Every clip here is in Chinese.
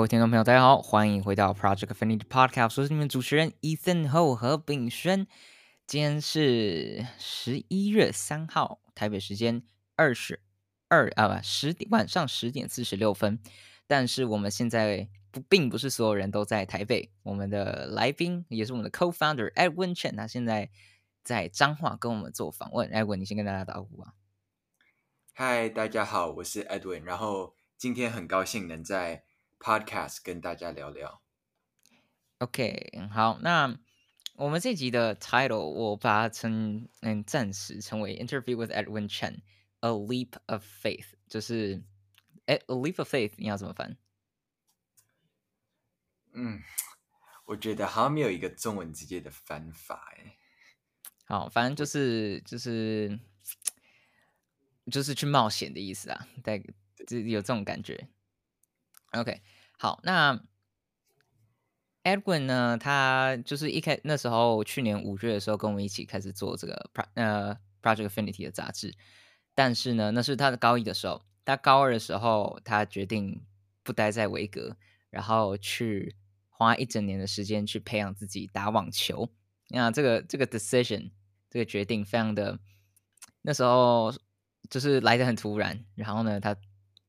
各位听众朋友，大家好，欢迎回到 Project Finity Podcast，我是你们主持人 Ethan Ho 和炳轩。今天是十一月三号，台北时间二十二啊不十点晚上十点四十六分。但是我们现在不并不是所有人都在台北，我们的来宾也是我们的 Co-founder Edwin Chen，他现在在彰化跟我们做访问。Edwin，你先跟大家打个招呼啊。嗨，大家好，我是 Edwin，然后今天很高兴能在 Podcast 跟大家聊聊，OK，好，那我们这集的 title 我把它称嗯暂时称为 Interview with Edwin Chen，A Leap of Faith，就是哎 A Leap of Faith，你要怎么翻？嗯，我觉得好像没有一个中文直接的翻法哎。好，反正就是就是就是去冒险的意思啊，带就有这种感觉。OK，好，那 Edwin 呢？他就是一开那时候，去年五月的时候，跟我们一起开始做这个 Pro 呃 Project Affinity 的杂志。但是呢，那是他的高一的时候，他高二的时候，他决定不待在维格，然后去花一整年的时间去培养自己打网球。那这个这个 decision 这个决定非常的，那时候就是来的很突然。然后呢，他。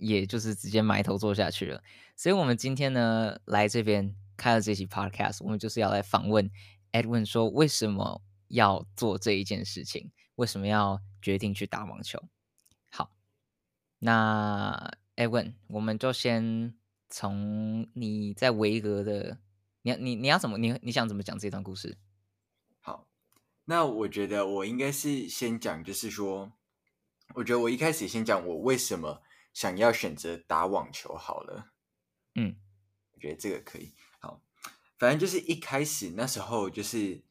也就是直接埋头做下去了，所以我们今天呢来这边开了这期 podcast，我们就是要来访问 Edwin，说为什么要做这一件事情，为什么要决定去打网球？好，那 Edwin，我们就先从你在维格的，你你你要怎么你你想怎么讲这段故事？好，那我觉得我应该是先讲，就是说，我觉得我一开始先讲我为什么。想要选择打网球好了，嗯，我觉得这个可以。好，反正就是一开始那时候就是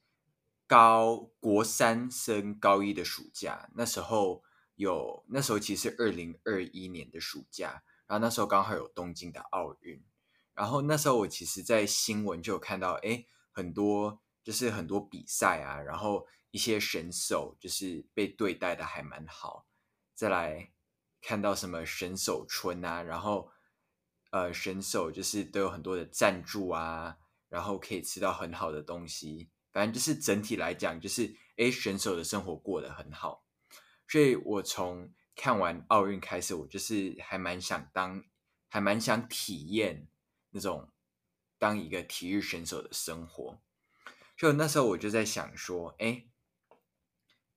高国三升高一的暑假，那时候有那时候其实是二零二一年的暑假，然后那时候刚好有东京的奥运，然后那时候我其实，在新闻就有看到，哎，很多就是很多比赛啊，然后一些选手就是被对待的还蛮好，再来。看到什么选手村啊，然后呃，选手就是都有很多的赞助啊，然后可以吃到很好的东西，反正就是整体来讲，就是诶，选手的生活过得很好。所以我从看完奥运开始，我就是还蛮想当，还蛮想体验那种当一个体育选手的生活。就那时候我就在想说，诶，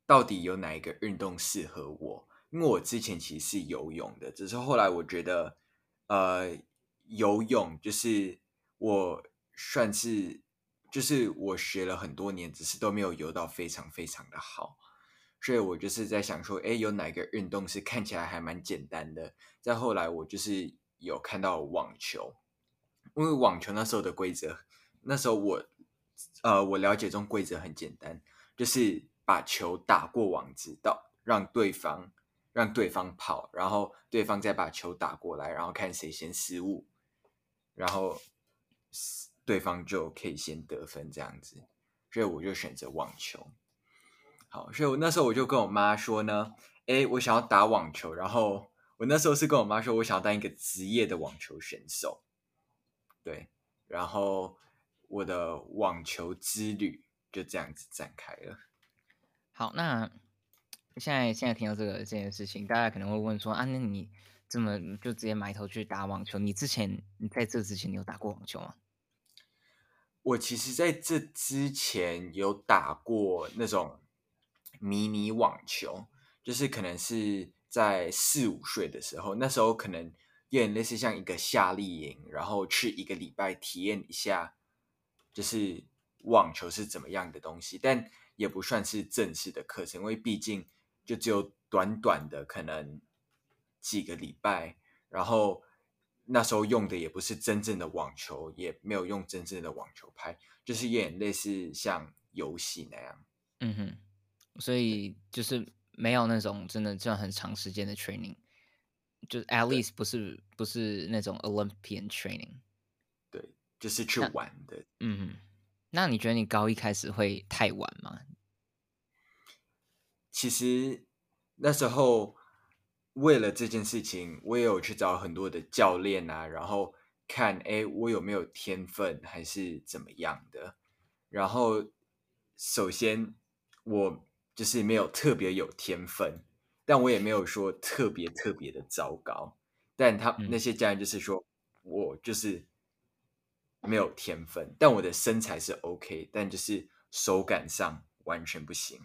到底有哪一个运动适合我？因为我之前其实是游泳的，只是后来我觉得，呃，游泳就是我算是，就是我学了很多年，只是都没有游到非常非常的好，所以我就是在想说，诶，有哪个运动是看起来还蛮简单的？再后来我就是有看到网球，因为网球那时候的规则，那时候我，呃，我了解中规则很简单，就是把球打过网子到让对方。让对方跑，然后对方再把球打过来，然后看谁先失误，然后对方就可以先得分这样子。所以我就选择网球。好，所以我那时候我就跟我妈说呢，诶，我想要打网球。然后我那时候是跟我妈说，我想要当一个职业的网球选手。对，然后我的网球之旅就这样子展开了。好，那。现在现在听到这个这件事情，大家可能会问说啊，那你这么就直接埋头去打网球？你之前你在这之前你有打过网球吗？我其实在这之前有打过那种迷你网球，就是可能是在四五岁的时候，那时候可能有点类似像一个夏令营，然后去一个礼拜体验一下，就是网球是怎么样的东西，但也不算是正式的课程，因为毕竟。就只有短短的可能几个礼拜，然后那时候用的也不是真正的网球，也没有用真正的网球拍，就是有点类似像游戏那样。嗯哼，所以就是没有那种真的这样很长时间的 training，就是 at least 不是不是那种 Olympian training。对，就是去玩的。嗯哼，那你觉得你高一开始会太晚吗？其实那时候为了这件事情，我也有去找很多的教练啊，然后看，哎，我有没有天分，还是怎么样的？然后，首先我就是没有特别有天分，但我也没有说特别特别的糟糕。但他那些家人就是说我就是没有天分，但我的身材是 OK，但就是手感上完全不行。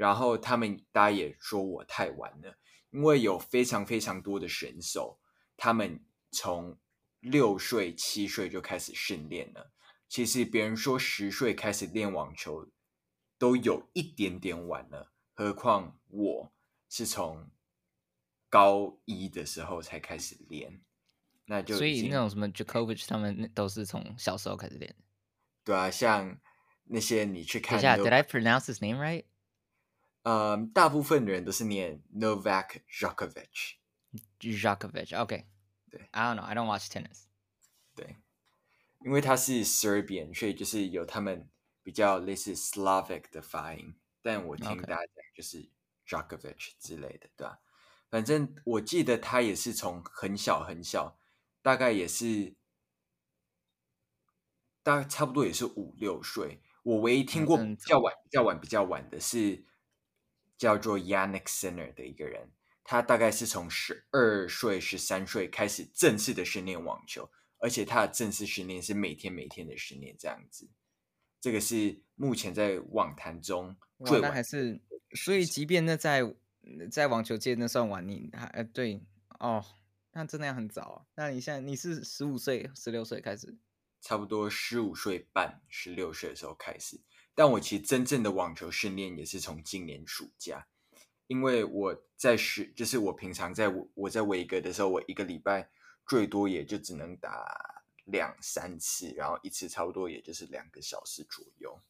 然后他们大家也说我太晚了，因为有非常非常多的选手，他们从六岁、七岁就开始训练了。其实别人说十岁开始练网球都有一点点晚了，何况我是从高一的时候才开始练，那就所以那种什么 Djokovic 他们都是从小时候开始练。对啊，像那些你去看，等一下，Did I pronounce his name right？呃，um, 大部分的人都是念 Novak Djokovic。Djokovic，OK。对，I don't know, I don't watch tennis。对，因为他是 Serbian，所以就是有他们比较类似 Slavic 的发音。但我听大家讲就是 Djokovic 之类的，对吧？反正我记得他也是从很小很小，大概也是大概差不多也是五六岁。我唯一听过比较晚、比较晚、比较晚的是。叫做 Yannick Sinner 的一个人，他大概是从十二岁、十三岁开始正式的训练网球，而且他的正式训练是每天每天的训练这样子。这个是目前在网坛中最晚，那还是所以，即便那在在网球界那算晚，你还呃对哦，那真的要很早啊。那你现在你是十五岁、十六岁开始，差不多十五岁半、十六岁的时候开始。但我其实真正的网球训练也是从今年暑假，因为我在学，就是我平常在我在维格的时候，我一个礼拜最多也就只能打两三次，然后一次差不多也就是两个小时左右。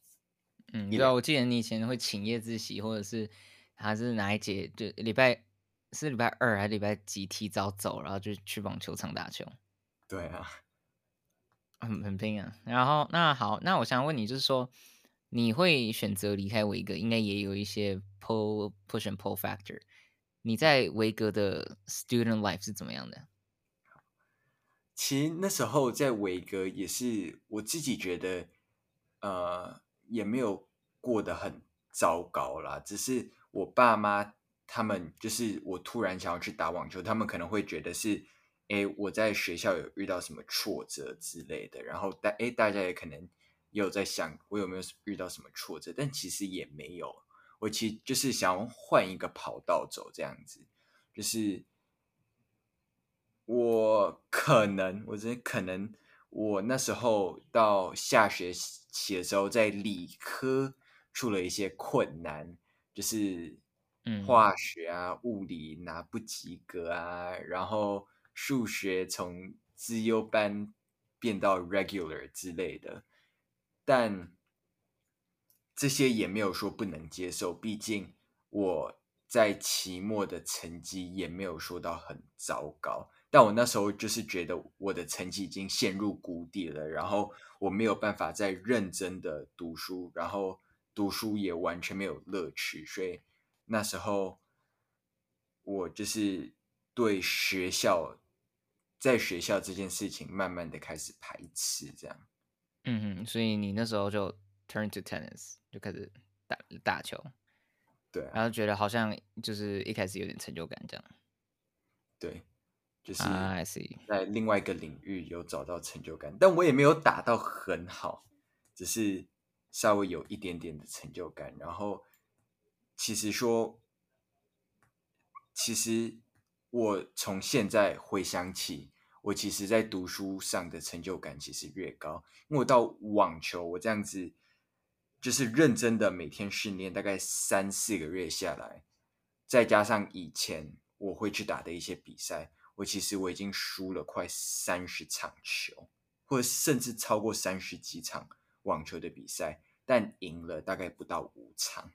嗯，对啊，我记得你以前会请夜自习，或者是还是哪一节，就礼拜是礼拜二还是礼拜几提早走，然后就去网球场打球。对啊，很很拼啊。然后那好，那我想问你，就是说。你会选择离开维格，应该也有一些 pull push and pull factor。你在维格的 student life 是怎么样的？其实那时候在维格也是我自己觉得，呃，也没有过得很糟糕啦。只是我爸妈他们就是我突然想要去打网球，他们可能会觉得是，哎，我在学校有遇到什么挫折之类的，然后大哎大家也可能。也有在想我有没有遇到什么挫折，但其实也没有。我其实就是想要换一个跑道走，这样子。就是我可能，我觉得可能，我那时候到下学期的时候，在理科出了一些困难，就是化学啊、物理拿不及格啊，然后数学从资优班变到 regular 之类的。但这些也没有说不能接受，毕竟我在期末的成绩也没有说到很糟糕。但我那时候就是觉得我的成绩已经陷入谷底了，然后我没有办法再认真的读书，然后读书也完全没有乐趣，所以那时候我就是对学校，在学校这件事情慢慢的开始排斥，这样。嗯哼，所以你那时候就 turn to tennis，就开始打打球，对、啊，然后觉得好像就是一开始有点成就感这样，对，就是在另外一个领域有找到成就感，但我也没有打到很好，只是稍微有一点点的成就感。然后其实说，其实我从现在回想起。我其实，在读书上的成就感其实越高，因为我到网球，我这样子就是认真的每天训练，大概三四个月下来，再加上以前我会去打的一些比赛，我其实我已经输了快三十场球，或者甚至超过三十几场网球的比赛，但赢了大概不到五场。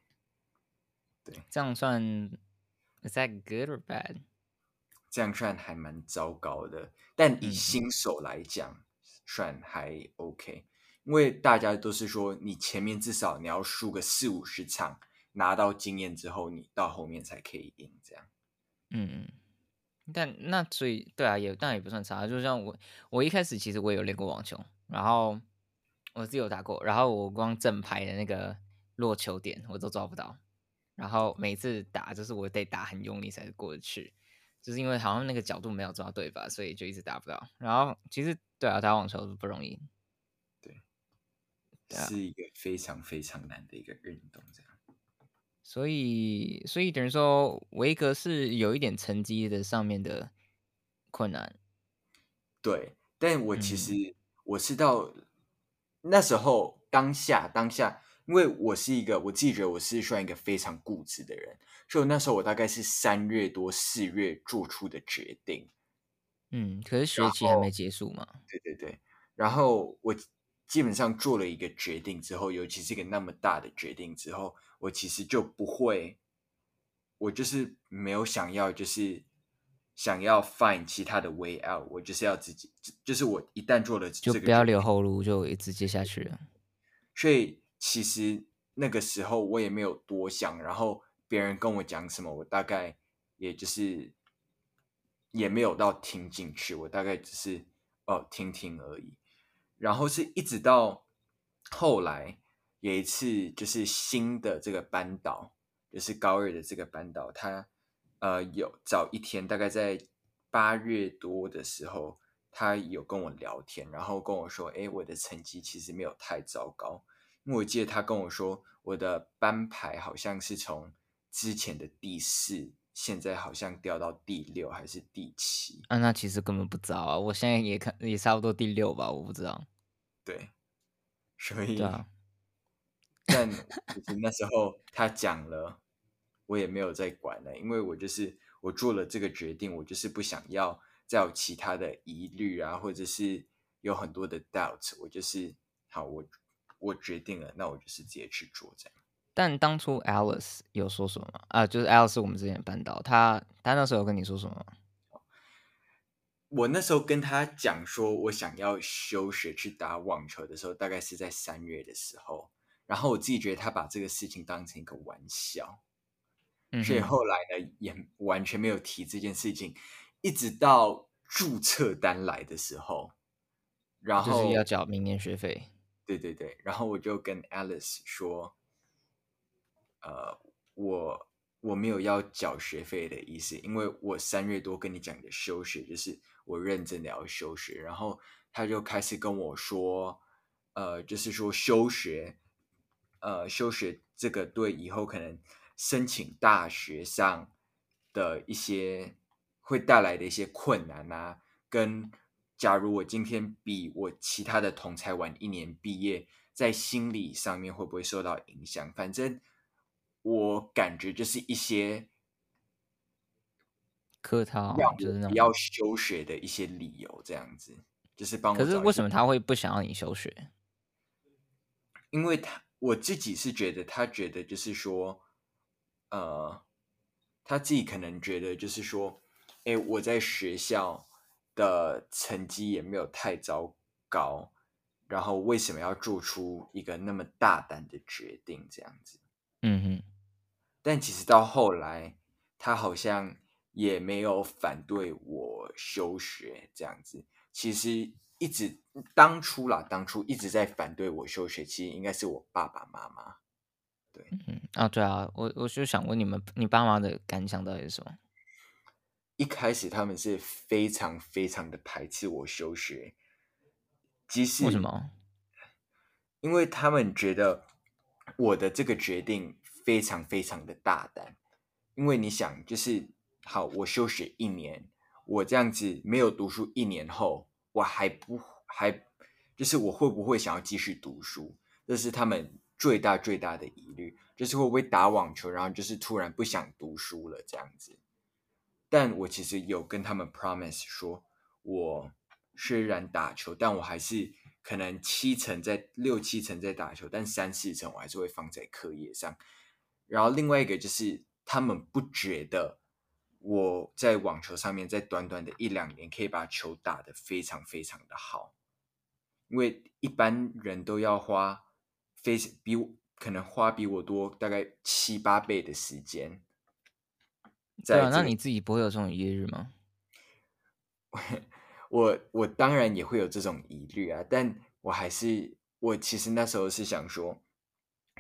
对，这样算，Is that good or bad？这样算还蛮糟糕的，但以新手来讲，嗯、算还 OK，因为大家都是说，你前面至少你要输个四五十场，拿到经验之后，你到后面才可以赢。这样，嗯，但那所以对啊，也但也不算差。就像我，我一开始其实我也有练过网球，然后我自己有打过，然后我光正牌的那个落球点我都抓不到，然后每次打就是我得打很用力才过得去，就是因为好像那个角度没有抓对吧，所以就一直打不到。然后其实对啊，打网球不容易，对，是一个非常非常难的一个运动，这样。所以，所以等于说，维格是有一点成绩的上面的困难。对，但我其实我是到那时候当下当下，因为我是一个我自己觉得我是算一个非常固执的人，所以那时候我大概是三月多四月做出的决定。嗯，可是学期还没结束嘛？对对对，然后我。基本上做了一个决定之后，尤其是一个那么大的决定之后，我其实就不会，我就是没有想要，就是想要 find 其他的 way out，我就是要自己，就是我一旦做了这个，就不要留后路，就直接下去了。所以其实那个时候我也没有多想，然后别人跟我讲什么，我大概也就是也没有到听进去，我大概只是哦听听而已。然后是一直到后来有一次，就是新的这个班导，就是高二的这个班导，他呃有早一天，大概在八月多的时候，他有跟我聊天，然后跟我说：“哎，我的成绩其实没有太糟糕。”我记得他跟我说，我的班排好像是从之前的第四，现在好像掉到第六还是第七。啊，那其实根本不糟啊！我现在也看也差不多第六吧，我不知道。对，所以，对啊、但其实那时候他讲了，我也没有再管了，因为我就是我做了这个决定，我就是不想要再有其他的疑虑啊，或者是有很多的 doubt，我就是好，我我决定了，那我就是直接去做这样。但当初 Alice 有说什么吗？啊，就是 Alice 是我们之前的班导，他他那时候有跟你说什么吗？我那时候跟他讲说，我想要休学去打网球的时候，大概是在三月的时候。然后我自己觉得他把这个事情当成一个玩笑，嗯、所以后来呢，也完全没有提这件事情，一直到注册单来的时候，然后就是要缴明年学费。对对对，然后我就跟 Alice 说，呃，我。我没有要缴学费的意思，因为我三月多跟你讲的休学，就是我认真的要休学。然后他就开始跟我说，呃，就是说休学，呃，休学这个对以后可能申请大学上的一些会带来的一些困难啊，跟假如我今天比我其他的同才晚一年毕业，在心理上面会不会受到影响？反正。我感觉就是一些客套，就是那种要休学的一些理由，这样子，就是帮我。可是为什么他会不想要你休学？因为他我自己是觉得，他觉得就是说，呃，他自己可能觉得就是说，哎，我在学校的成绩也没有太糟糕，然后为什么要做出一个那么大胆的决定？这样子，嗯哼。但其实到后来，他好像也没有反对我休学这样子。其实一直当初啦，当初一直在反对我休学，其实应该是我爸爸妈妈。对，嗯啊，对啊，我我就想问你们，你爸妈的感想到底是什么？一开始他们是非常非常的排斥我休学，即使为什么？因为他们觉得我的这个决定。非常非常的大胆，因为你想，就是好，我休学一年，我这样子没有读书，一年后我还不还，就是我会不会想要继续读书？这是他们最大最大的疑虑，就是会不会打网球，然后就是突然不想读书了这样子。但我其实有跟他们 promise 说，我虽然打球，但我还是可能七成在六七成在打球，但三四成我还是会放在课业上。然后另外一个就是，他们不觉得我在网球上面在短短的一两年可以把球打得非常非常的好，因为一般人都要花非比我可能花比我多大概七八倍的时间。对啊，那你自己不会有这种疑虑吗？我我当然也会有这种疑虑啊，但我还是我其实那时候是想说，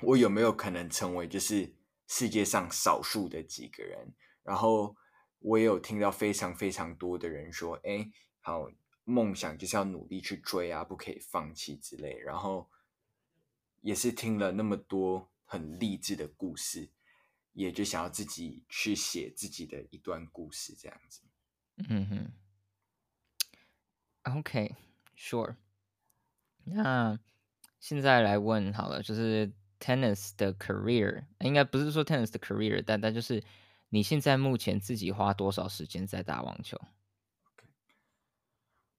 我有没有可能成为就是世界上少数的几个人？然后我也有听到非常非常多的人说，哎，好，梦想就是要努力去追啊，不可以放弃之类。然后也是听了那么多很励志的故事，也就想要自己去写自己的一段故事，这样子。嗯哼。OK，Sure。那现在来问好了，就是 Tennis 的 career，应该不是说 Tennis 的 career，但但就是你现在目前自己花多少时间在打网球？Okay.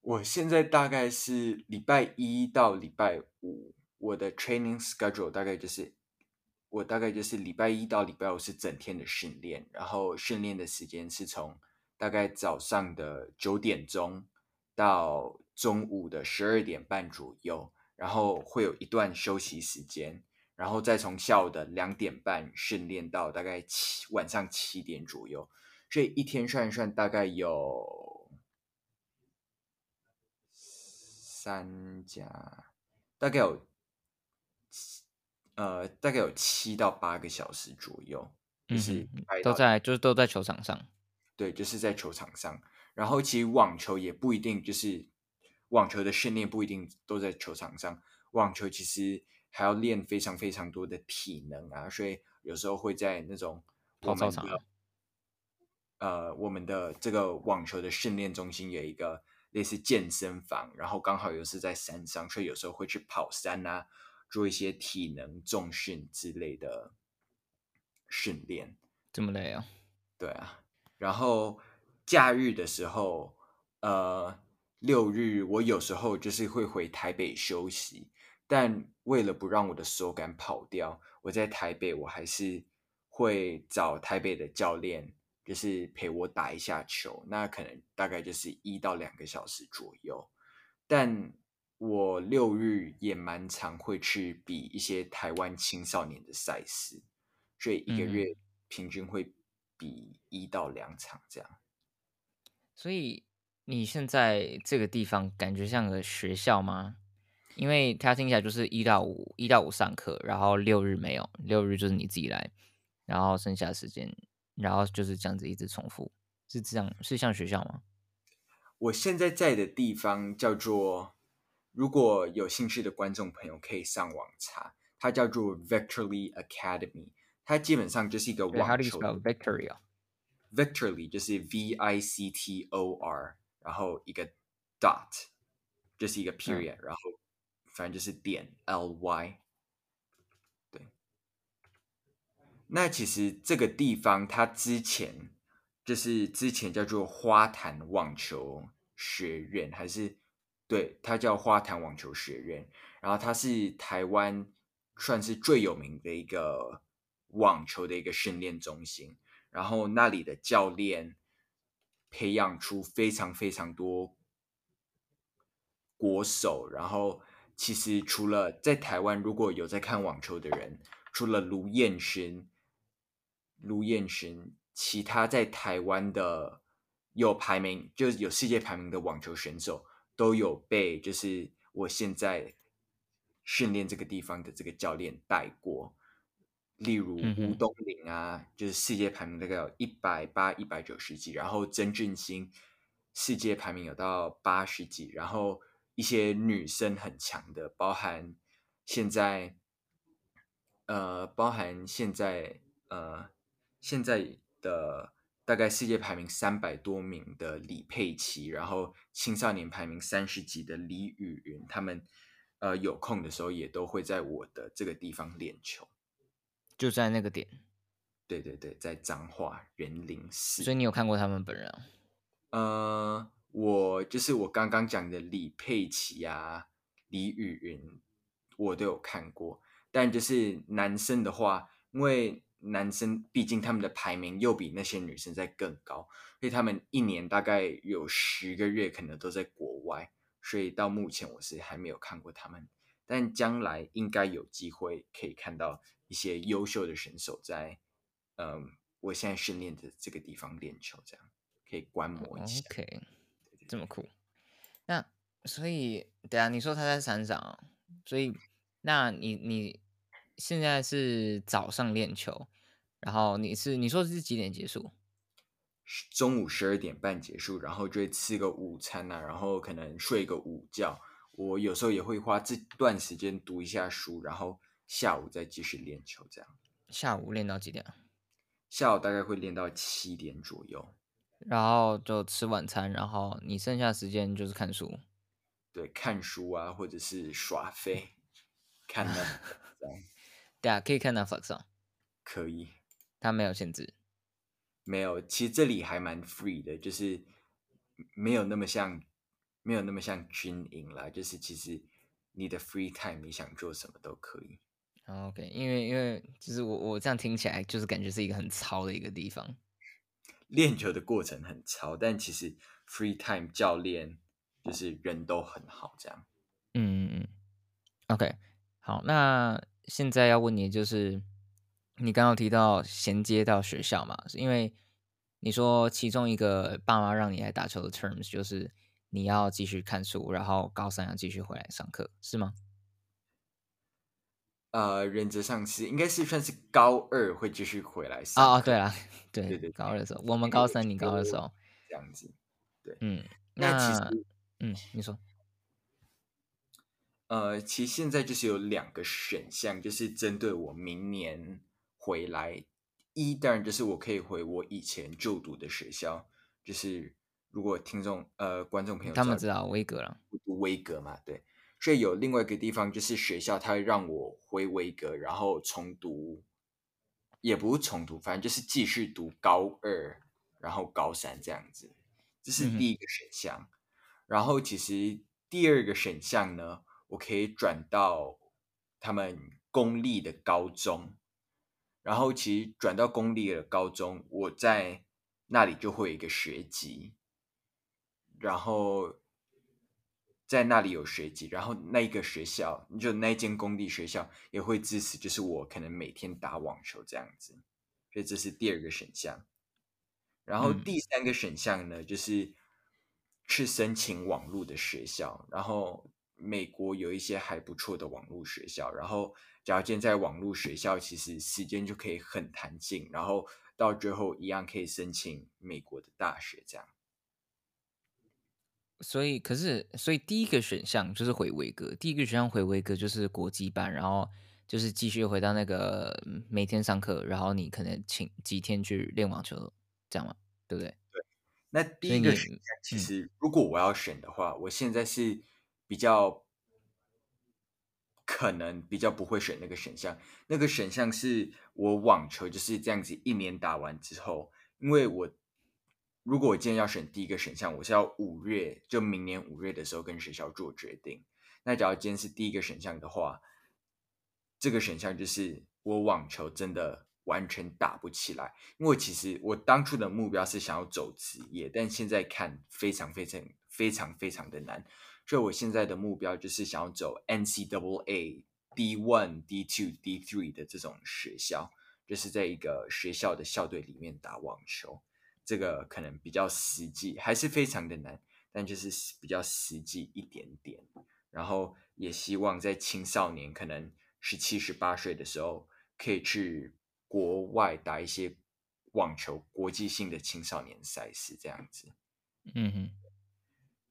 我现在大概是礼拜一到礼拜五，我的 training schedule 大概就是我大概就是礼拜一到礼拜五是整天的训练，然后训练的时间是从大概早上的九点钟。到中午的十二点半左右，然后会有一段休息时间，然后再从下午的两点半训练到大概七晚上七点左右，所以一天算一算，大概有三加，大概有呃大概有七到八个小时左右，就是都在就是都在球场上，对，就是在球场上。然后其实网球也不一定，就是网球的训练不一定都在球场上。网球其实还要练非常非常多的体能啊，所以有时候会在那种我们的呃我们的这个网球的训练中心有一个类似健身房，然后刚好又是在山上，所以有时候会去跑山啊，做一些体能重训之类的训练。这么累啊？对啊，然后。假日的时候，呃，六日我有时候就是会回台北休息，但为了不让我的手感跑掉，我在台北我还是会找台北的教练，就是陪我打一下球，那可能大概就是一到两个小时左右。但我六日也蛮常会去比一些台湾青少年的赛事，所以一个月平均会比一到两场这样。所以你现在这个地方感觉像个学校吗？因为他听起来就是一到五，一到五上课，然后六日没有，六日就是你自己来，然后剩下时间，然后就是这样子一直重复，是这样，是像学校吗？我现在在的地方叫做，如果有兴趣的观众朋友可以上网查，它叫做 Victory Academy，它基本上就是一个网球。How do you spell Victory 啊？Victory 就是 V I C T O R，然后一个 dot 就是一个 period，、嗯、然后反正就是点 L Y。对，那其实这个地方它之前就是之前叫做花坛网球学院，还是对，它叫花坛网球学院，然后它是台湾算是最有名的一个网球的一个训练中心。然后那里的教练培养出非常非常多国手，然后其实除了在台湾，如果有在看网球的人，除了卢彦勋，卢彦勋，其他在台湾的有排名，就是有世界排名的网球选手，都有被就是我现在训练这个地方的这个教练带过。例如吴东林啊，就是世界排名大概有一百八、一百九十几，然后曾俊欣世界排名有到八十几，然后一些女生很强的，包含现在呃，包含现在呃，现在的大概世界排名三百多名的李佩琦，然后青少年排名三十几的李雨云，他们呃有空的时候也都会在我的这个地方练球。就在那个点，对对对，在彰化园林市。所以你有看过他们本人啊？呃，我就是我刚刚讲的李佩琦啊、李雨云，我都有看过。但就是男生的话，因为男生毕竟他们的排名又比那些女生在更高，所以他们一年大概有十个月可能都在国外，所以到目前我是还没有看过他们。但将来应该有机会可以看到。一些优秀的选手在，嗯，我现在训练的这个地方练球，这样可以观摩一下。OK，这么酷。那所以，对啊，你说他在山上，所以那你你现在是早上练球，然后你是你说是几点结束？中午十二点半结束，然后就会吃个午餐啊，然后可能睡个午觉。我有时候也会花这段时间读一下书，然后下午再继续练球，这样。下午练到几点？下午大概会练到七点左右，然后就吃晚餐，然后你剩下时间就是看书。对，看书啊，或者是耍飞，看 那对啊，可以看 Netflix 上，可以，它没有限制。没有，其实这里还蛮 free 的，就是没有那么像，没有那么像军营啦。就是其实你的 free time，你想做什么都可以。OK，因为因为就是我我这样听起来，就是感觉是一个很糙的一个地方。练球的过程很糙，但其实 free time 教练就是人都很好，这样。嗯嗯嗯。OK，好，那现在要问你就是。你刚刚提到衔接到学校嘛？是因为你说其中一个爸妈让你来打球的 terms 就是你要继续看书，然后高三要继续回来上课，是吗？呃，原则上是应该是算是高二会继续回来上课。哦哦，对了，对对对，高二的时候，我们高三，你高二的时候这样子。对，嗯，那，那其实，嗯，你说，呃，其实现在就是有两个选项，就是针对我明年。回来一当然就是我可以回我以前就读的学校，就是如果听众呃观众朋友他们知道威格了，读威格嘛，对，所以有另外一个地方就是学校，他会让我回威格，然后重读，也不是重读，反正就是继续读高二，然后高三这样子，这是第一个选项。嗯、然后其实第二个选项呢，我可以转到他们公立的高中。然后其实转到公立的高中，我在那里就会有一个学籍，然后在那里有学籍，然后那个学校就那间公立学校也会支持，就是我可能每天打网球这样子，所以这是第二个选项。然后第三个选项呢，就是去申请网络的学校，然后美国有一些还不错的网络学校，然后。假如现在网络学校，其实时间就可以很弹性，然后到最后一样可以申请美国的大学，这样。所以，可是，所以第一个选项就是回威格，第一个选项回威格就是国际班，然后就是继续回到那个每天上课，然后你可能请几天去练网球，这样嘛，对不对？对。那第一个选项，其实如果我要选的话，嗯，我现在是比较。可能比较不会选那个选项，那个选项是我网球就是这样子一年打完之后，因为我如果我今天要选第一个选项，我是要五月就明年五月的时候跟学校做决定。那假如今天是第一个选项的话，这个选项就是我网球真的完全打不起来，因为其实我当初的目标是想要走职业，但现在看非常非常非常非常的难。所以我现在的目标就是想要走 NCAA D one、D two、D three 的这种学校，就是在一个学校的校队里面打网球。这个可能比较实际，还是非常的难，但就是比较实际一点点。然后也希望在青少年可能十七、十八岁的时候，可以去国外打一些网球国际性的青少年赛事，这样子。嗯哼，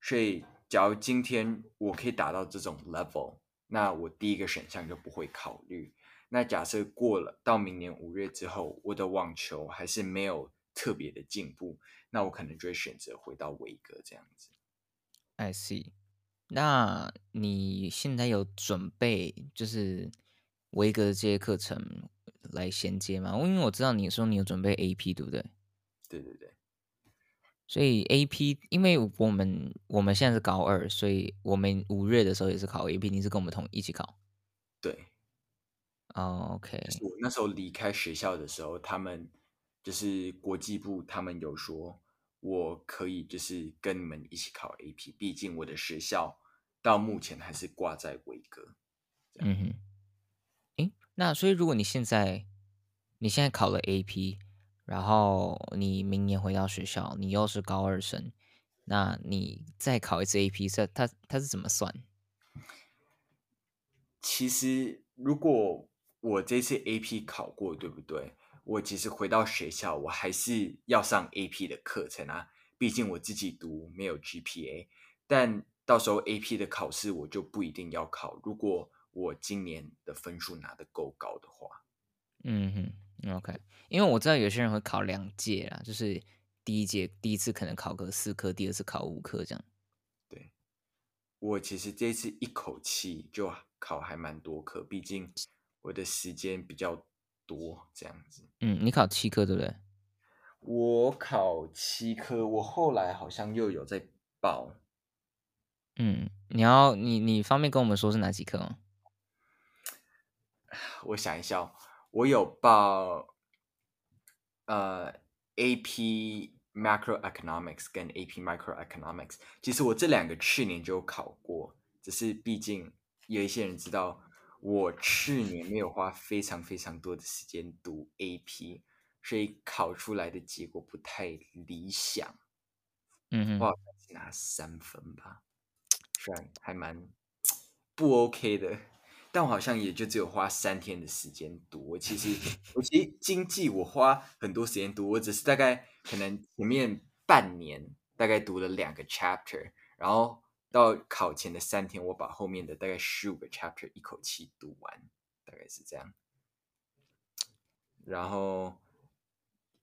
所以。假如今天我可以达到这种 level，那我第一个选项就不会考虑。那假设过了到明年五月之后，我的网球还是没有特别的进步，那我可能就会选择回到维格这样子。I see。那你现在有准备就是维格的这些课程来衔接吗？因为我知道你说你有准备 AP，对不对？对对对。所以 AP，因为我们我们现在是高二，所以我们五月的时候也是考 AP，你是跟我们同一起考？对。Oh, OK。我那时候离开学校的时候，他们就是国际部，他们有说我可以就是跟你们一起考 AP，毕竟我的学校到目前还是挂在威格。嗯哼。诶，那所以如果你现在你现在考了 AP。然后你明年回到学校，你又是高二生，那你再考一次 AP，是它它是怎么算？其实如果我这次 AP 考过，对不对？我其实回到学校，我还是要上 AP 的课程啊。毕竟我自己读没有 GPA，但到时候 AP 的考试我就不一定要考。如果我今年的分数拿得够高的话，嗯哼，OK。因为我知道有些人会考两届啦，就是第一届第一次可能考个四科，第二次考五科这样。对，我其实这次一口气就考还蛮多科，毕竟我的时间比较多，这样子。嗯，你考七科对不对？我考七科，我后来好像又有在报。嗯，你要你你方便跟我们说是哪几科吗？我想一下，我有报呃 AP Macroeconomics 跟 AP Microeconomics。其实我这两个去年就有考过，只是毕竟有一些人知道。我去年没有花非常非常多的时间读 AP，所以考出来的结果不太理想。嗯哼，我好像是拿三分吧，虽然还蛮不 OK 的，但我好像也就只有花三天的时间读。我其实，我其实 经济我花很多时间读，我只是大概可能前面半年大概读了两个 chapter，然后。到考前的三天，我把后面的大概十五个 chapter 一口气读完，大概是这样。然后，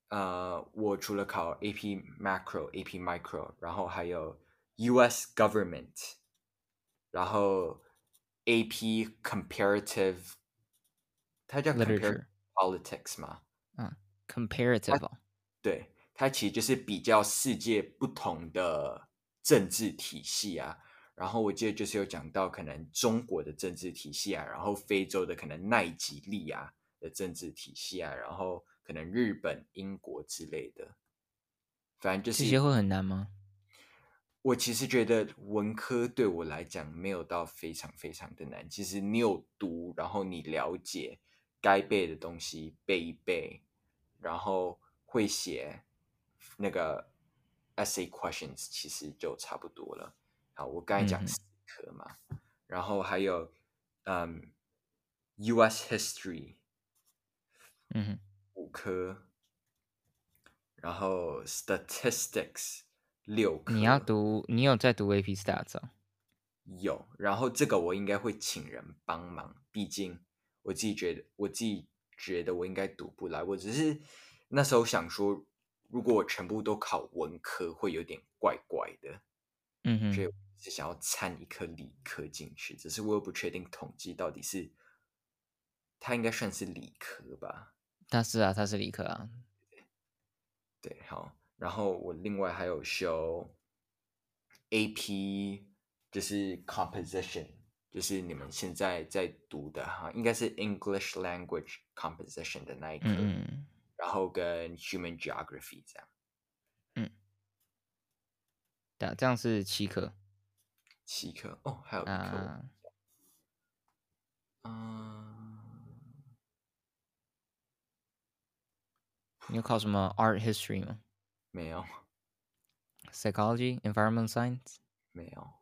呃，我除了考 AP Macro、AP Micro，然后还有 US Government，然后 AP Comparative，它叫 Comparative Politics 吗？嗯，Comparative，对，它其实就是比较世界不同的。政治体系啊，然后我记得就是有讲到可能中国的政治体系啊，然后非洲的可能奈吉利亚的政治体系啊，然后可能日本、英国之类的，反正就是这些会很难吗？我其实觉得文科对我来讲没有到非常非常的难，其实你有读，然后你了解该背的东西背一背，然后会写那个。Essay questions 其实就差不多了。好，我刚才讲四科嘛，嗯、然后还有嗯，US History，嗯，五科，然后 Statistics 六科。你要读，你有在读 AP Stats 啊？有，然后这个我应该会请人帮忙，毕竟我自己觉得，我自己觉得我应该读不来。我只是那时候想说。如果我全部都考文科，会有点怪怪的。嗯哼，所以我是想要掺一颗理科进去，只是我又不确定统计到底是，它应该算是理科吧？它是啊，它是理科啊。对，好。然后我另外还有修 AP，就是 Composition，就是你们现在在读的哈，应该是 English Language Composition 的那一科。嗯。然后跟 Human Geography 这样，嗯，对，这样是七科，七科哦，还有一科，嗯，你有考什么 Art History 吗？没有，Psychology Environment Science 没有，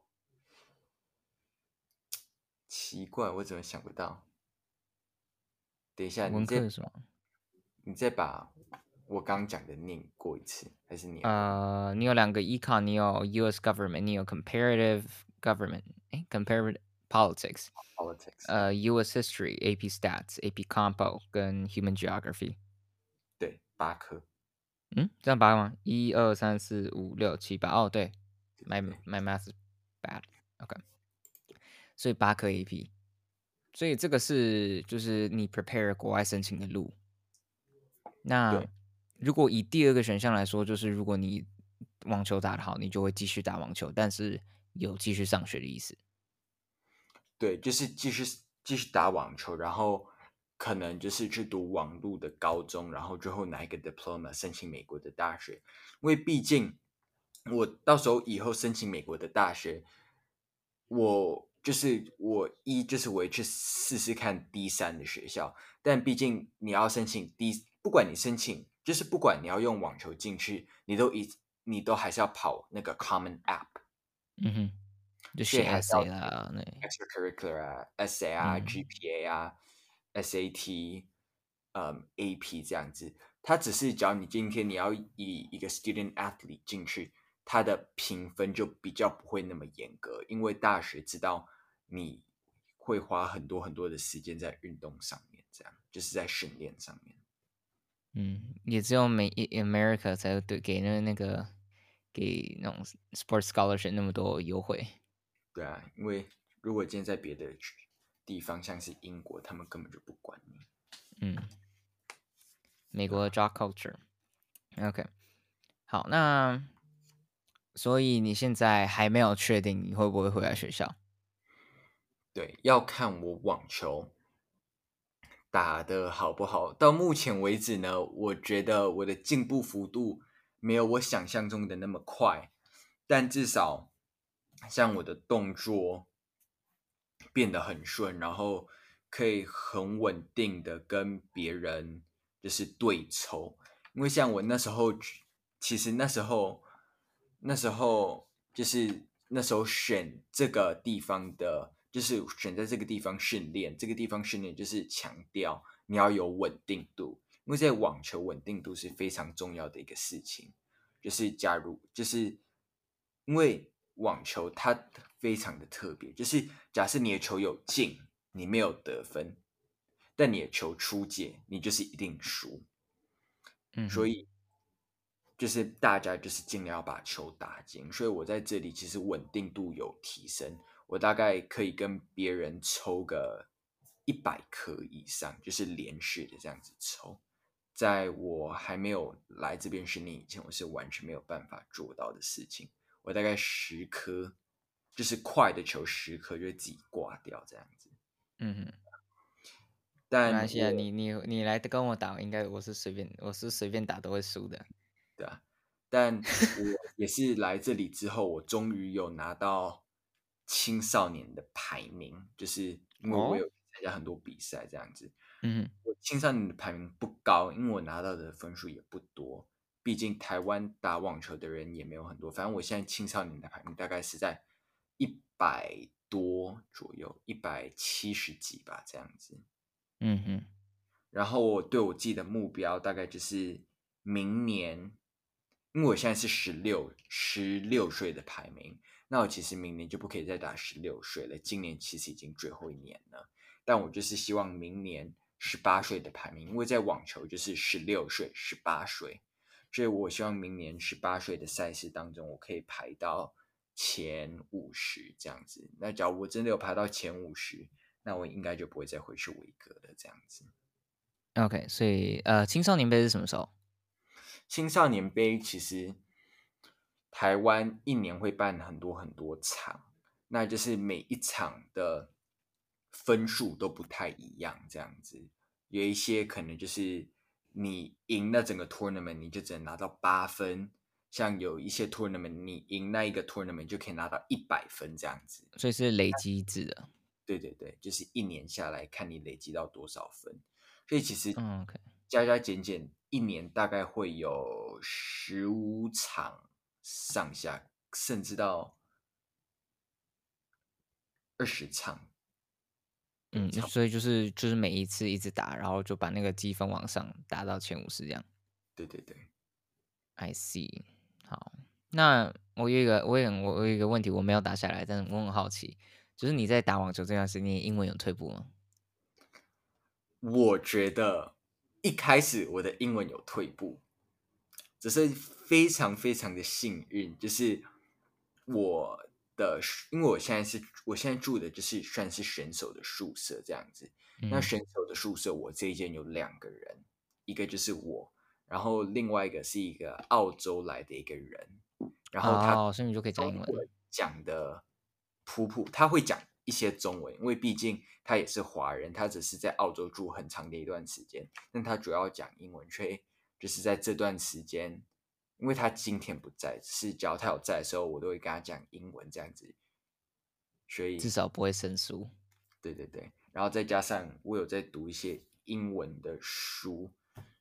奇怪，我怎么想不到？等一下，文科是什么？你再把我刚讲的念过一次，还是你？呃，你有两个 Econ，你有 US Government，你有 Comparative Government，哎，Comparative Politics，Politics，呃，US History，AP Stats，AP Compo 跟 Human Geography，对，八科。嗯，这样八吗？一二三四五六七八，哦，对，My My Math is bad，OK，所以八颗 AP，所以这个是就是你 prepare 国外申请的路。那如果以第二个选项来说，就是如果你网球打得好，你就会继续打网球，但是有继续上学的意思。对，就是继续继续打网球，然后可能就是去读网路的高中，然后最后拿一个 diploma 申请美国的大学。因为毕竟我到时候以后申请美国的大学，我就是我一就是我会去试试看 D 三的学校，但毕竟你要申请 D。不管你申请，就是不管你要用网球进去，你都一你都还是要跑那个 Common App。嗯哼，就写 essay 啦，那 extracurricular 啊，essay 啊，GPA 啊，SAT，嗯，AP 这样子。它只是只要你今天你要以一个 student athlete 进去，它的评分就比较不会那么严格，因为大学知道你会花很多很多的时间在运动上面，这样就是在训练上面。嗯，也只有美 America 才会对给那那个给那种 sports scholarship 那么多优惠。对啊，因为如果今天在别的地方，像是英国，他们根本就不管你。嗯。美国的 job culture，OK，好，那所以你现在还没有确定你会不会回来学校？对，要看我网球打得好不好。到目前为止呢，我觉得我的进步幅度没有我想象中的那么快，但至少像我的动作变得很顺，然后可以很稳定的跟别人。就是对抽，因为像我那时候，其实那时候，那时候就是那时候选这个地方的，就是选在这个地方训练，这个地方训练就是强调你要有稳定度，因为在网球稳定度是非常重要的一个事情。就是假如就是因为网球它非常的特别，就是假设你的球有进，你没有得分。但你的球出界，你就是一定输。嗯，所以就是大家就是尽量要把球打进。所以我在这里其实稳定度有提升，我大概可以跟别人抽个一百颗以上，就是连续的这样子抽。在我还没有来这边训练以前，我是完全没有办法做到的事情。我大概十颗，就是快的球时刻就会自己挂掉这样子。嗯哼。但没关系啊，你你你来跟我打，应该我是随便，我是随便打都会输的。对啊，但我也是来这里之后，我终于有拿到青少年的排名，就是因为我有参加很多比赛这样子。嗯、哦，我青少年的排名不高，因为我拿到的分数也不多，毕竟台湾打网球的人也没有很多。反正我现在青少年的排名大概是在一百多左右，一百七十几吧，这样子。嗯哼，然后我对我自己的目标大概就是明年，因为我现在是十六十六岁的排名，那我其实明年就不可以再打十六岁了。今年其实已经最后一年了，但我就是希望明年十八岁的排名，因为在网球就是十六岁、十八岁，所以我希望明年十八岁的赛事当中，我可以排到前五十这样子。那假如我真的有排到前五十。那我应该就不会再回去维格了，这样子。OK，所以呃，青少年杯是什么时候？青少年杯其实台湾一年会办很多很多场，那就是每一场的分数都不太一样，这样子。有一些可能就是你赢了整个 tournament，你就只能拿到八分；像有一些 tournament，你赢那一个 tournament 就可以拿到一百分，这样子。所以是累积制的。对对对，就是一年下来看你累积到多少分，所以其实嗯，OK，加加减减一年大概会有十五场上下，甚至到二十场。嗯，所以就是就是每一次一直打，然后就把那个积分往上打到前五十这样。对对对，I see。好，那我有一个，我有我有一个问题我没有打下来，但是我很好奇。就是你在打网球这段时间，你英文有退步吗？我觉得一开始我的英文有退步，只是非常非常的幸运，就是我的，因为我现在是我现在住的就是算是选手的宿舍这样子。嗯、那选手的宿舍，我这一间有两个人，一个就是我，然后另外一个是一个澳洲来的一个人，然后他，哦，所以你就可以讲英文讲的。普普他会讲一些中文，因为毕竟他也是华人，他只是在澳洲住很长的一段时间，但他主要讲英文，所以就是在这段时间，因为他今天不在，是只要他有在的时候，我都会跟他讲英文这样子，所以至少不会生疏。对对对，然后再加上我有在读一些英文的书，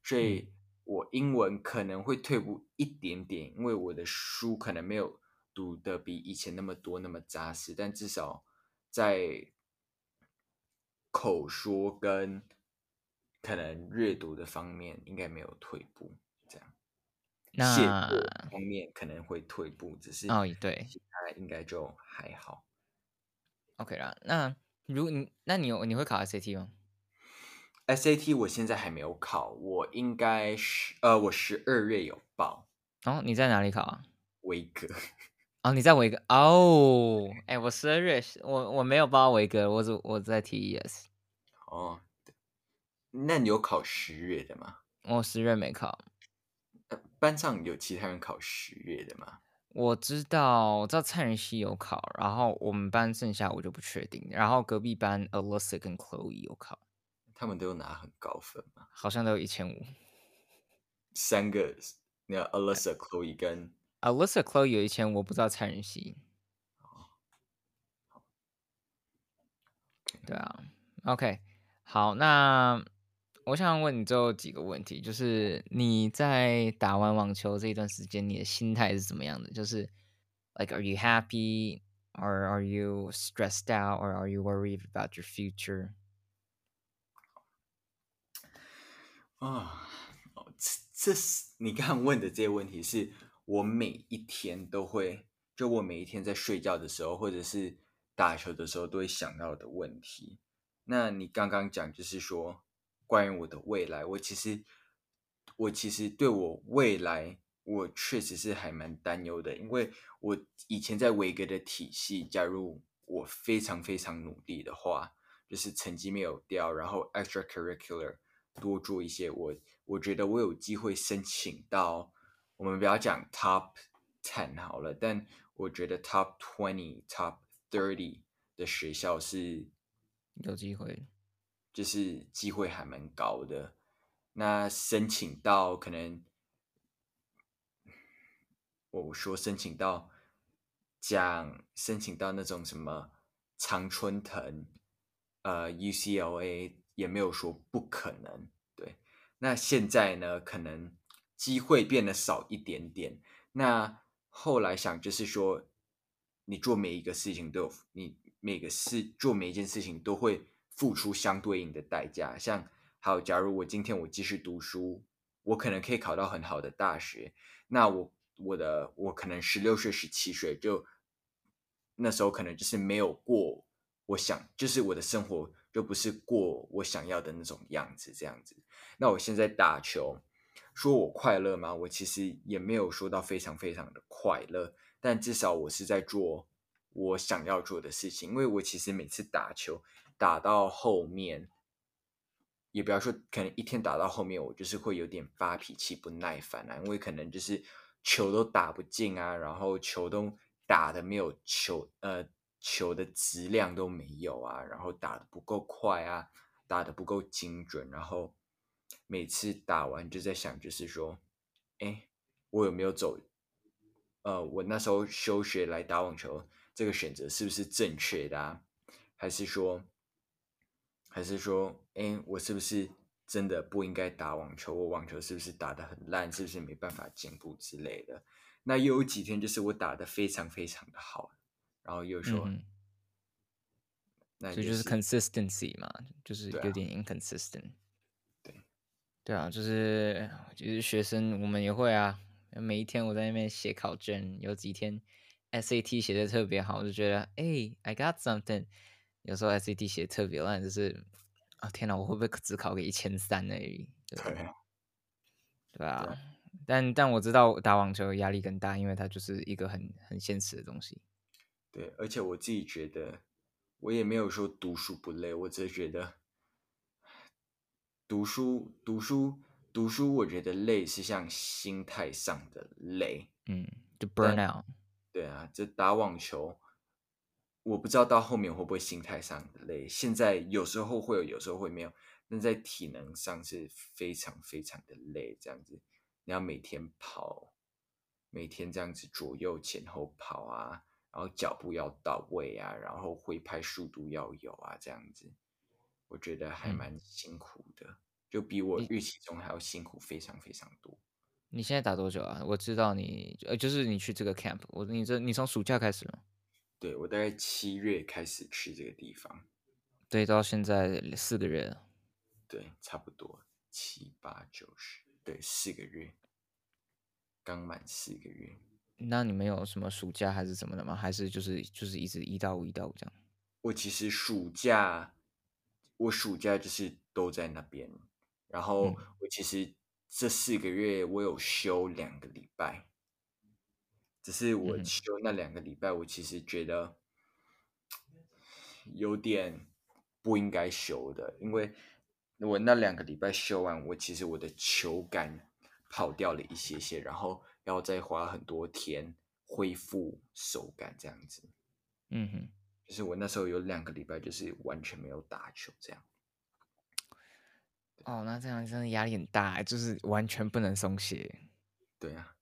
所以我英文可能会退步一点点，因为我的书可能没有读的比以前那么多那么扎实，但至少在口说跟可能阅读的方面应该没有退步。这样，那写作方面可能会退步，只是哦对，其他应该就还好。OK 啦，那如果你那你有你会考 SAT 吗？SAT 我现在还没有考，我应该是呃，我十二月有报。哦，你在哪里考啊？维格。哦，你在维格哦？哎，我十二月我我没有报维格，我只我在 TES。哦，那你有考十月的吗？我十月没考。班上有其他人考十月的吗？我知道，我知道蔡仁熙有考，然后我们班剩下我就不确定。然后隔壁班 Alyssa 跟 Chloe 有考。他们都有拿很高分吗？好像都有一千五。三个，那 Alyssa、Chloe 跟 Alyssa、Chloe 有一千五，我不知道蔡仁熙。对啊，OK，好，那我想问你最后几个问题，就是你在打完网球这一段时间，你的心态是怎么样的？就是，like，are you happy, or are you stressed out, or are you worried about your future? 啊，哦，这这是 你刚刚问的这些问题，是我每一天都会，就我每一天在睡觉的时候，或者是打球的时候，都会想到的问题。那你刚刚讲就是说，关于我的未来，我其实，我其实对我未来，我确实是还蛮担忧的，因为我以前在维格的体系，假如我非常非常努力的话，就是成绩没有掉，然后 extracurricular。多做一些，我我觉得我有机会申请到，我们不要讲 top ten 好了，但我觉得 top twenty、top thirty 的学校是有机会，就是机会还蛮高的。那申请到可能，我说申请到讲申请到那种什么常春藤，呃，UCLA。也没有说不可能，对。那现在呢，可能机会变得少一点点。那后来想就是说，你做每一个事情都有，你每个事做每一件事情都会付出相对应的代价。像，好，假如我今天我继续读书，我可能可以考到很好的大学。那我我的我可能十六岁、十七岁就那时候可能就是没有过，我想就是我的生活。就不是过我想要的那种样子，这样子。那我现在打球，说我快乐吗？我其实也没有说到非常非常的快乐，但至少我是在做我想要做的事情。因为我其实每次打球打到后面，也不要说可能一天打到后面，我就是会有点发脾气、不耐烦啊。因为可能就是球都打不进啊，然后球都打的没有球，呃。球的质量都没有啊，然后打的不够快啊，打的不够精准，然后每次打完就在想，就是说，哎，我有没有走？呃，我那时候休学来打网球，这个选择是不是正确的啊？还是说，还是说，哎，我是不是真的不应该打网球？我网球是不是打的很烂？是不是没办法进步之类的？那又有几天就是我打的非常非常的好。然后又说，嗯、那所以就是 consistency 嘛，就是有点 inconsistent。对啊，对啊，就是就是学生我们也会啊，每一天我在那边写考卷，有几天 SAT 写的特别好，我就觉得哎、欸、I got something。有时候 SAT 写的特别烂，就是啊、哦、天哪，我会不会只考个一千三而已？对，对，对啊，但但我知道打网球压力更大，因为它就是一个很很现实的东西。对，而且我自己觉得，我也没有说读书不累，我只是觉得读书、读书、读书，我觉得累是像心态上的累，嗯，就 burn out。对啊，这打网球，我不知道到后面会不会心态上的累。现在有时候会有，有时候会没有，那在体能上是非常非常的累。这样子，你要每天跑，每天这样子左右前后跑啊。然后脚步要到位啊，然后挥拍速度要有啊，这样子，我觉得还蛮辛苦的。就比我预期中还要辛苦非常非常多。你现在打多久啊？我知道你呃，就是你去这个 camp，我你这你从暑假开始吗？对，我大概七月开始去这个地方，对，到现在四个月了。对，差不多七八九十，对，四个月，刚满四个月。那你们有什么暑假还是什么的吗？还是就是就是一直一到五一到五这样？我其实暑假，我暑假就是都在那边，然后我其实。这四个月我有休两个礼拜，只是我休那两个礼拜，我其实觉得有点不应该休的，因为我那两个礼拜休完，我其实我的球感跑掉了一些些，然后要再花很多天恢复手感这样子。嗯哼，就是我那时候有两个礼拜就是完全没有打球这样。哦，那这样真的压力很大，就是完全不能松懈。对啊，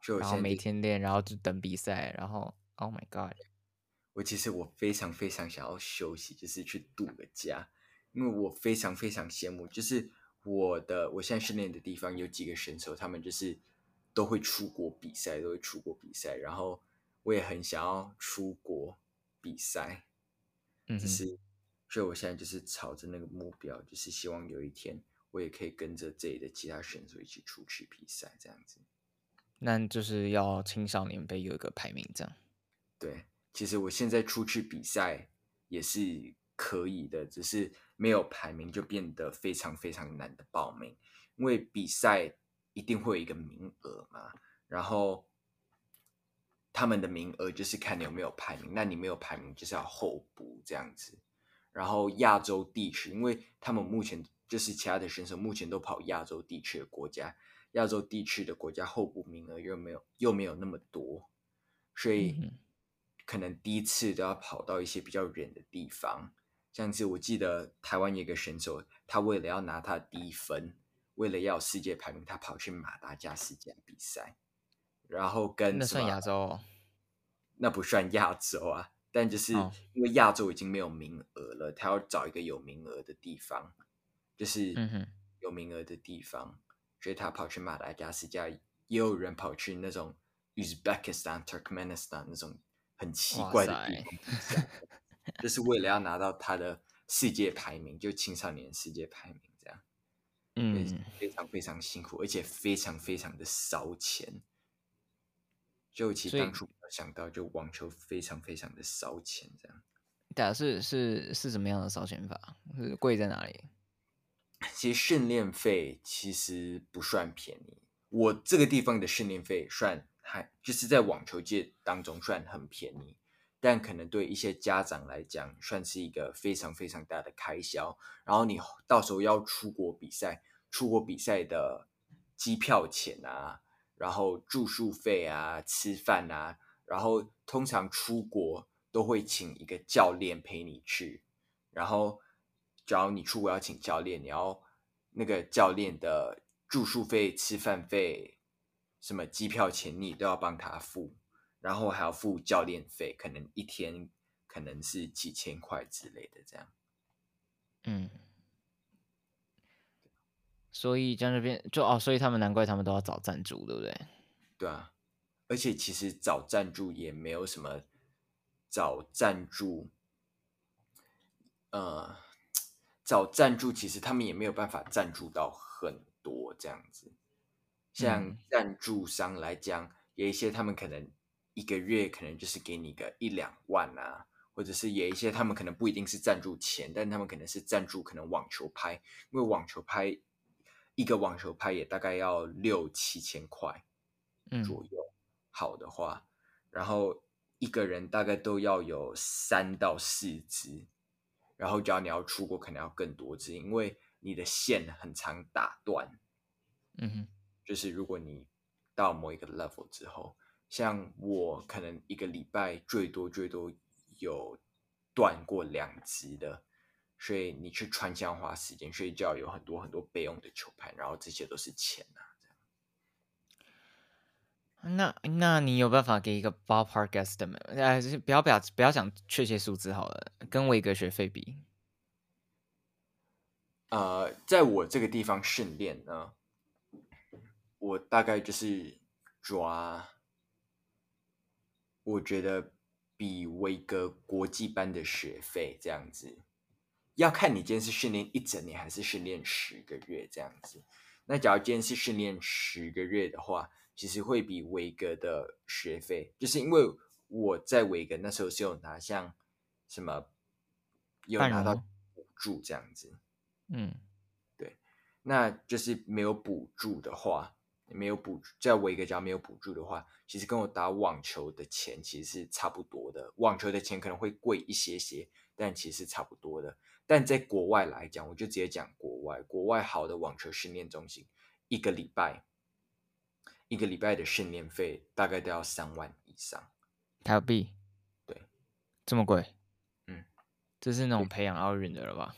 就然后每天练，然后就等比赛，然后 Oh my God！我其实我非常非常想要休息，就是去度个假，因为我非常非常羡慕，就是我的我现在训练的地方有几个选手，他们就是都会出国比赛，都会出国比赛，然后我也很想要出国比赛，嗯，就是。所以，我现在就是朝着那个目标，就是希望有一天我也可以跟着这里的其他选手一起出去比赛，这样子。那就是要青少年杯有一个排名，这样。对，其实我现在出去比赛也是可以的，只是没有排名就变得非常非常难的报名，因为比赛一定会有一个名额嘛，然后他们的名额就是看你有没有排名，那你没有排名就是要候补这样子。然后亚洲地区，因为他们目前就是其他的选手目前都跑亚洲地区的国家，亚洲地区的国家候补名额又没有又没有那么多，所以可能第一次都要跑到一些比较远的地方。像是我记得台湾有一个选手，他为了要拿他的低分，为了要世界排名，他跑去马达加斯加比赛，然后跟那算亚洲哦？那不算亚洲啊。但就是因为亚洲已经没有名额了，他要找一个有名额的地方，就是有名额的地方，所以他跑去马达加斯加，也有人跑去那种 Uzbekistan、Turkmenistan 那种很奇怪的地方，就是为了要拿到他的世界排名，就青少年世界排名嗯，非常非常辛苦，而且非常非常的烧钱。就其实当初没有想到，就网球非常非常的烧钱，这样。对啊，是是是什么样的烧钱法？是贵在哪里？其实训练费其实不算便宜。我这个地方的训练费算还就是在网球界当中算很便宜，但可能对一些家长来讲，算是一个非常非常大的开销。然后你到时候要出国比赛，出国比赛的机票钱啊。然后住宿费啊，吃饭啊，然后通常出国都会请一个教练陪你去。然后，只要你出国要请教练，你要那个教练的住宿费、吃饭费、什么机票钱，你都要帮他付。然后还要付教练费，可能一天可能是几千块之类的这样。嗯。所以在那边就哦，所以他们难怪他们都要找赞助，对不对？对啊，而且其实找赞助也没有什么，找赞助，呃，找赞助其实他们也没有办法赞助到很多这样子。像赞助商来讲，嗯、有一些他们可能一个月可能就是给你个一两万啊，或者是有一些他们可能不一定是赞助钱，但他们可能是赞助可能网球拍，因为网球拍。一个网球拍也大概要六七千块左右，嗯、好的话，然后一个人大概都要有三到四支，然后只要你要出国，可能要更多支，因为你的线很常打断。嗯哼，就是如果你到某一个 level 之后，像我可能一个礼拜最多最多有断过两支的。所以你去川江花时间，所以就要有很多很多备用的球拍，然后这些都是钱呐、啊。那那你有办法给一个 ballpark estimate？哎，不要不要不要讲确切数字好了，跟维格学费比。呃，在我这个地方训练呢，我大概就是抓，我觉得比维格国际班的学费这样子，要看你今天是训练一整年还是训练十个月这样子。那假如今天是训练十个月的话，其实会比维格的学费，就是因为我在维格那时候是有拿像什么，有拿到补助这样子。嗯，对，那就是没有补助的话，没有补在维格家没有补助的话，其实跟我打网球的钱其实是差不多的。网球的钱可能会贵一些些，但其实差不多的。但在国外来讲，我就直接讲国外，国外好的网球训练中心，一个礼拜，一个礼拜的训练费大概都要三万以上台币。对，这么贵？嗯，这是那种培养奥运的了吧？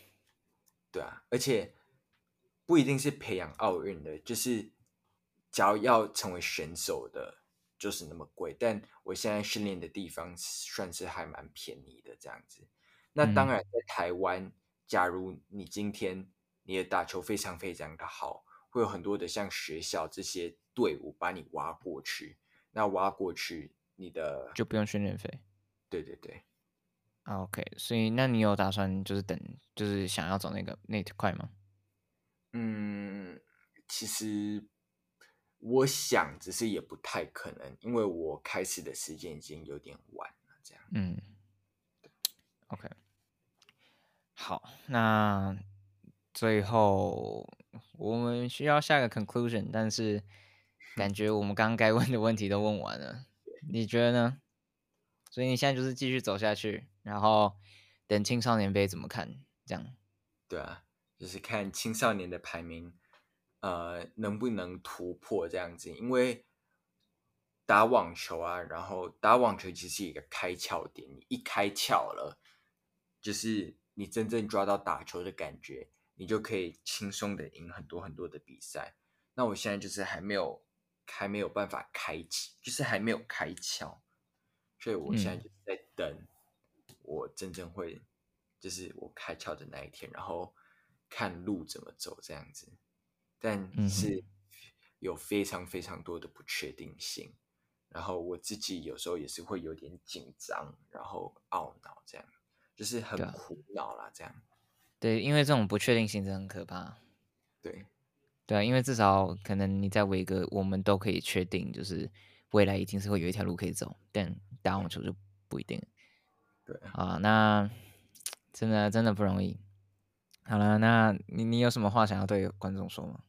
对啊，而且不一定是培养奥运的，就是只要要成为选手的，就是那么贵。但我现在训练的地方算是还蛮便宜的这样子。那当然，在台湾，嗯、假如你今天你的打球非常非常的好，会有很多的像学校这些队伍把你挖过去，那挖过去你的就不用训练费。对对对。OK，所以那你有打算就是等，就是想要走那个那块吗？嗯，其实我想，只是也不太可能，因为我开始的时间已经有点晚了，这样。嗯，OK，好，那最后我们需要下个 conclusion，但是感觉我们刚刚该问的问题都问完了，你觉得呢？所以你现在就是继续走下去。然后等青少年杯怎么看？这样，对啊，就是看青少年的排名，呃，能不能突破这样子。因为打网球啊，然后打网球其实是一个开窍点，你一开窍了，就是你真正抓到打球的感觉，你就可以轻松的赢很多很多的比赛。那我现在就是还没有，还没有办法开启，就是还没有开窍，所以我现在就是在等。嗯我真正会，就是我开窍的那一天，然后看路怎么走这样子，但是有非常非常多的不确定性，然后我自己有时候也是会有点紧张，然后懊恼这样，就是很苦恼啦这样。对，因为这种不确定性真的很可怕。对，对啊，因为至少可能你在维格，我们都可以确定，就是未来一定是会有一条路可以走，但打网球就不一定。对啊，那真的真的不容易。好了，那你你有什么话想要对观众说吗？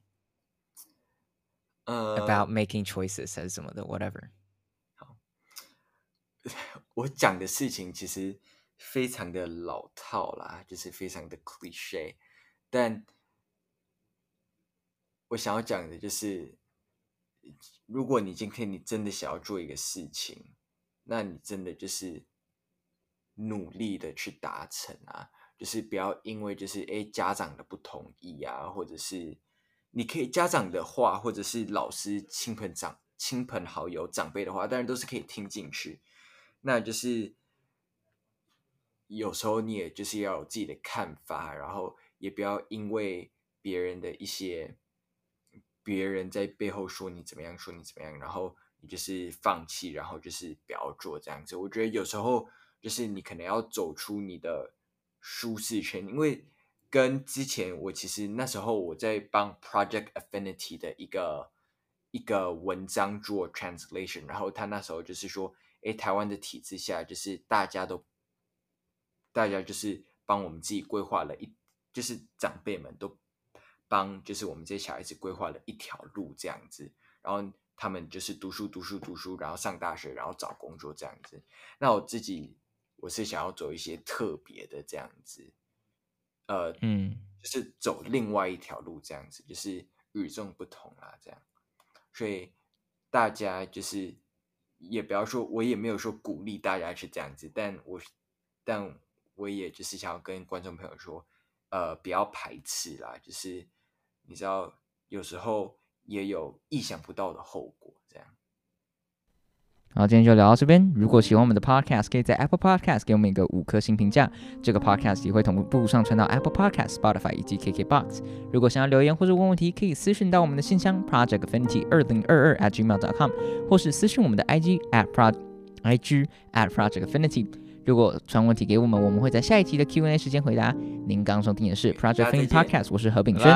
呃，about making choices 还是什么的，whatever。好，我讲的事情其实非常的老套啦，就是非常的 cliche，但我想要讲的就是，如果你今天你真的想要做一个事情，那你真的就是。努力的去达成啊，就是不要因为就是诶家长的不同意啊，或者是你可以家长的话，或者是老师、亲朋长、亲朋好友、长辈的话，当然都是可以听进去。那就是有时候你也就是要有自己的看法，然后也不要因为别人的一些别人在背后说你怎么样，说你怎么样，然后你就是放弃，然后就是不要做这样子。我觉得有时候。就是你可能要走出你的舒适圈，因为跟之前我其实那时候我在帮 Project Affinity 的一个一个文章做 translation，然后他那时候就是说，诶，台湾的体制下，就是大家都大家就是帮我们自己规划了一，就是长辈们都帮，就是我们这些小孩子规划了一条路这样子，然后他们就是读书读书读书，然后上大学，然后找工作这样子。那我自己。我是想要走一些特别的这样子，呃，嗯，就是走另外一条路这样子，就是与众不同啊，这样。所以大家就是也不要说，我也没有说鼓励大家去这样子，但我但我也就是想要跟观众朋友说，呃，不要排斥啦，就是你知道，有时候也有意想不到的后果，这样。好，今天就聊到这边。如果喜欢我们的 Podcast，可以在 Apple Podcast 给我们一个五颗星评价。这个 Podcast 也会同步上传到 Apple Podcast、Spotify 以及 KKBox。如果想要留言或者问问题，可以私讯到我们的信箱 projectaffinity 二零二二 at gmail.com，或是私讯我们的 IG at pro IG at projectaffinity。如果传问题给我们，我们会在下一集的 Q&A 时间回答。您刚刚收听的是 Project Affinity Podcast，我是何炳轩。